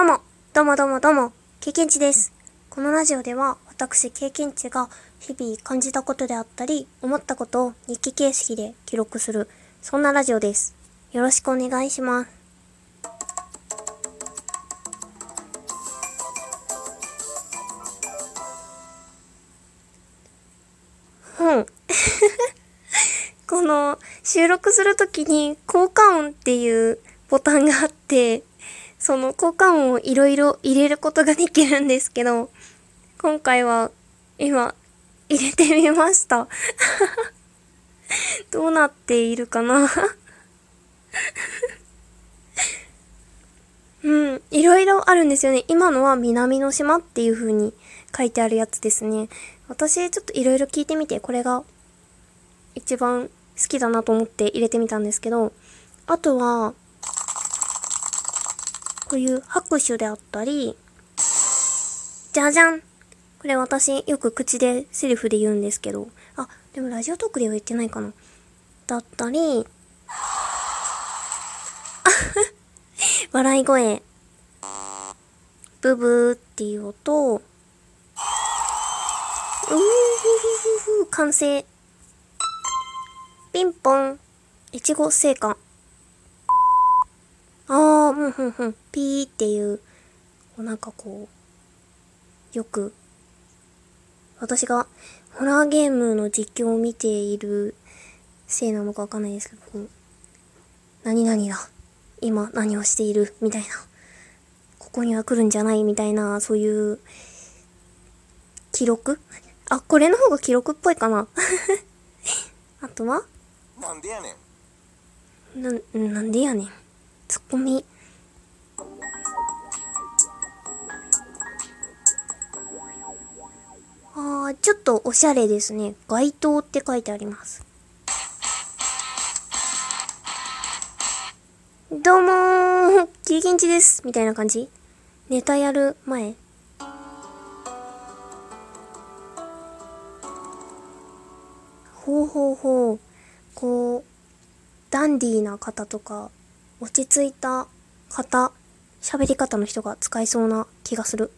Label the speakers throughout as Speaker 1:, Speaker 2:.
Speaker 1: どうも、どうもどうもどうも、経験値です。このラジオでは、私経験値が日々感じたことであったり、思ったことを日記形式で記録する、そんなラジオです。よろしくお願いします。うん。この収録するときに効果音っていうボタンがあって、その効果音をいろいろ入れることができるんですけど、今回は今入れてみました。どうなっているかな？うん、いろいろあるんですよね。今のは南の島っていう風に書いてあるやつですね。私ちょっといろいろ聞いてみて、これが一番好きだなと思って入れてみたんですけど、あとは、こういう拍手であったり、じゃじゃんこれ私よく口でセリフで言うんですけど、あ、でもラジオトークでは言ってないかな。だったり、笑い声、ブブーっていう音、うーふふふふ、完成。ピンポン、いちご製菓。あー、うんふんふん、ピーっていう、こうなんかこう、よく、私がホラーゲームの実況を見ているせいなのかわかんないですけど、こう何々だ。今何をしている。みたいな。ここには来るんじゃない。みたいな、そういう、記録？あ、これの方が記録っぽいかな。あとは？
Speaker 2: なんでやねん。
Speaker 1: な、なんでやねん。ツッコミ。あー、ちょっとおしゃれですね。街灯って書いてあります。どうもー、経験値です。みたいな感じネタやる前。ほうほうほう。こう、ダンディーな方とか、落ち着いた方、喋り方の人が使いそうな気がする。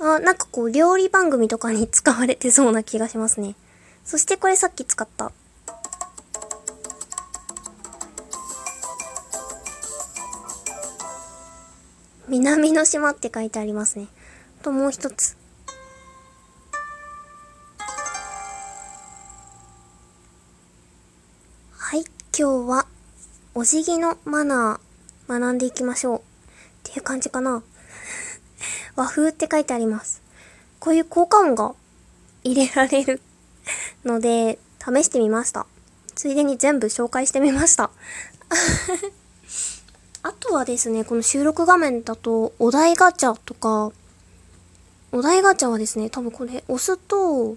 Speaker 1: あ、なんかこう、料理番組とかに使われてそうな気がしますね。そしてこれさっき使った。南の島って書いてありますね。ともう一つ。今日は、お辞儀のマナー、学んでいきましょう。っていう感じかな。和風って書いてあります。こういう効果音が入れられるので、試してみました。ついでに全部紹介してみました。あとはですね、この収録画面だと、お題ガチャとか、お題ガチャはですね、多分これ押すと、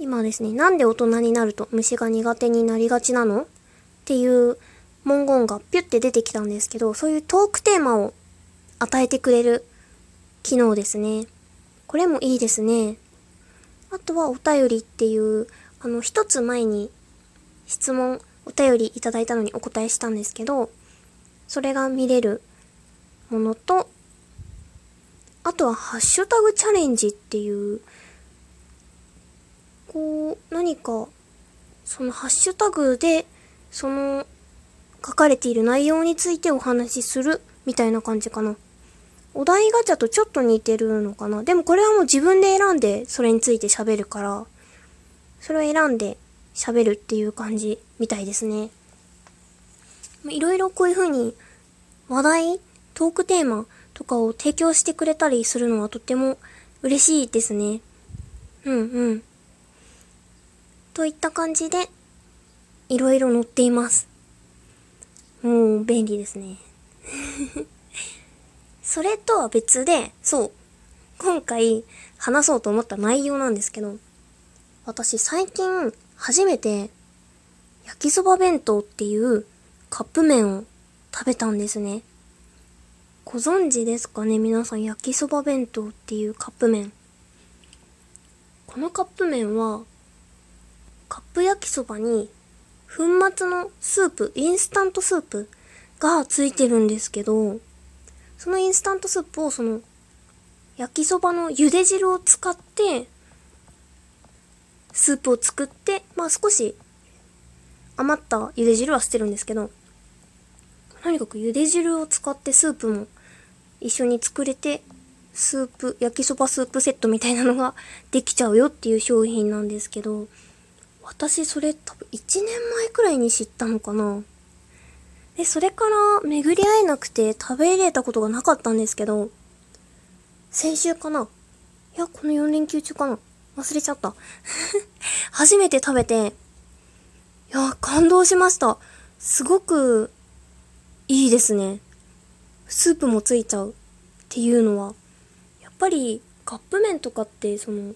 Speaker 1: 今ですね、なんで大人になると虫が苦手になりがちなの？っていう文言がピュって出てきたんですけど、そういうトークテーマを与えてくれる機能ですね。これもいいですね。あとはお便りっていう、あの、一つ前に質問、お便りいただいたのにお答えしたんですけど、それが見れるものと、あとはハッシュタグチャレンジっていう、こう、何か、そのハッシュタグで、その、書かれている内容についてお話しするみたいな感じかな。お題ガチャとちょっと似てるのかな。でもこれはもう自分で選んでそれについて喋るから、それを選んで喋るっていう感じみたいですね。いろいろこういう風に話題、トークテーマとかを提供してくれたりするのはとっても嬉しいですね。うんうん。といった感じで、いろいろ載っています。もう便利ですね。それとは別で、そう、今回話そうと思った内容なんですけど、私最近初めて焼きそば弁当っていうカップ麺を食べたんですね。ご存知ですかね？皆さん焼きそば弁当っていうカップ麺。このカップ麺はカップ焼きそばに粉末のスープ、インスタントスープがついてるんですけど、そのインスタントスープをその、焼きそばの茹で汁を使って、スープを作って、まあ少し余った茹で汁は捨てるんですけど、とにかく茹で汁を使ってスープも一緒に作れて、スープ、焼きそばスープセットみたいなのができちゃうよっていう商品なんですけど、私それ多分1年前くらいに知ったのかな。で、それから巡り合えなくて食べれたことがなかったんですけど、先週かないや、この4連休中かな忘れちゃった。初めて食べて、いや、感動しました。すごくいいですね。スープもついちゃうっていうのは、やっぱりカップ麺とかってその、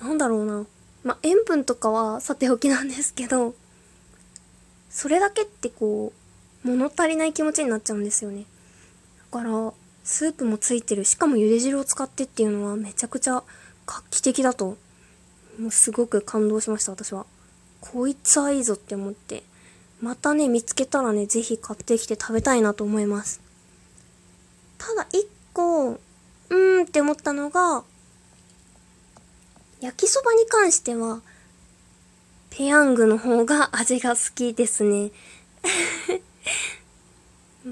Speaker 1: なんだろうな。まあ、塩分とかはさておきなんですけど、それだけってこう、物足りない気持ちになっちゃうんですよね。だから、スープもついてる。しかも茹で汁を使ってっていうのはめちゃくちゃ画期的だと、もうすごく感動しました、私は。こいつはいいぞって思って。またね、見つけたらね、ぜひ買ってきて食べたいなと思います。ただ、一個、うーんって思ったのが、焼きそばに関しては、ペヤングの方が味が好きですね。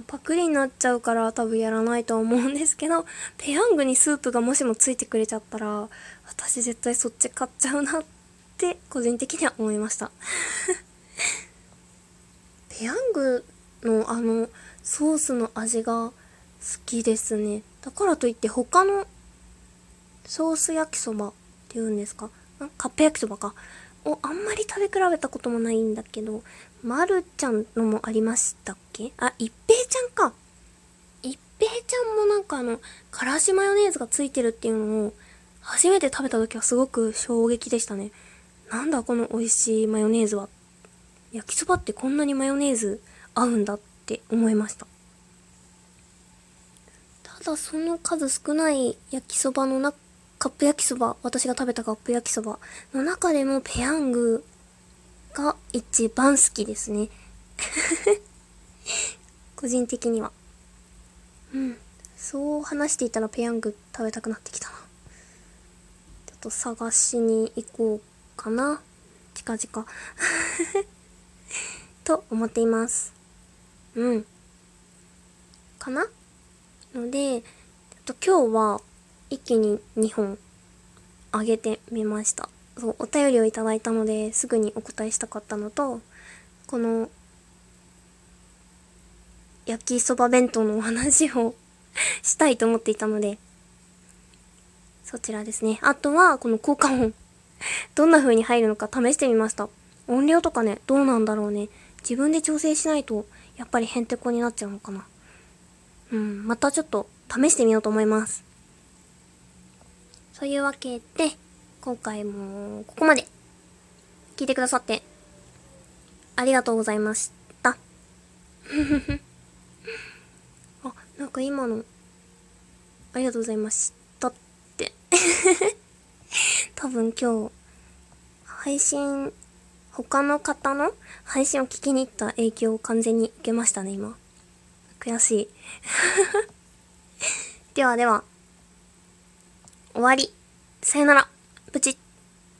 Speaker 1: パクリになっちゃうから多分やらないとは思うんですけど、ペヤングにスープがもしもついてくれちゃったら、私絶対そっち買っちゃうなって個人的には思いました。ペヤングのあのソースの味が好きですね。だからといって他のソース焼きそばていうんですか？カップ焼きそばか。をあんまり食べ比べたこともないんだけど、まるちゃんのもありましたっけ？あ、一平ちゃんか。一平ちゃんもなんかあの、からしマヨネーズがついてるっていうのを、初めて食べた時はすごく衝撃でしたね。なんだこの美味しいマヨネーズは。焼きそばってこんなにマヨネーズ合うんだって思いました。ただその数少ない焼きそばの中カップ焼きそば、私が食べたカップ焼きそばの中でもペヤングが一番好きですね。個人的には。うん。そう話していたらペヤング食べたくなってきたな。ちょっと探しに行こうかな。近々。と思っています。うん。かな？ので、ちょっと今日は一気に2本あげてみました。そう、お便りをいただいたのですぐにお答えしたかったのと、この焼きそば弁当のお話を したいと思っていたので、そちらですね。あとは、この効果音。どんな風に入るのか試してみました。音量とかね、どうなんだろうね。自分で調整しないと、やっぱりへんてこになっちゃうのかな。うん、またちょっと試してみようと思います。そういうわけで、今回もここまで聞いてくださってありがとうございました。あ、なんか今の、ありがとうございましたって 多分今日、配信、他の方の配信を聞きに行った影響を完全に受けましたね、今。悔しい。ではでは。終わり。さよなら。プチッ。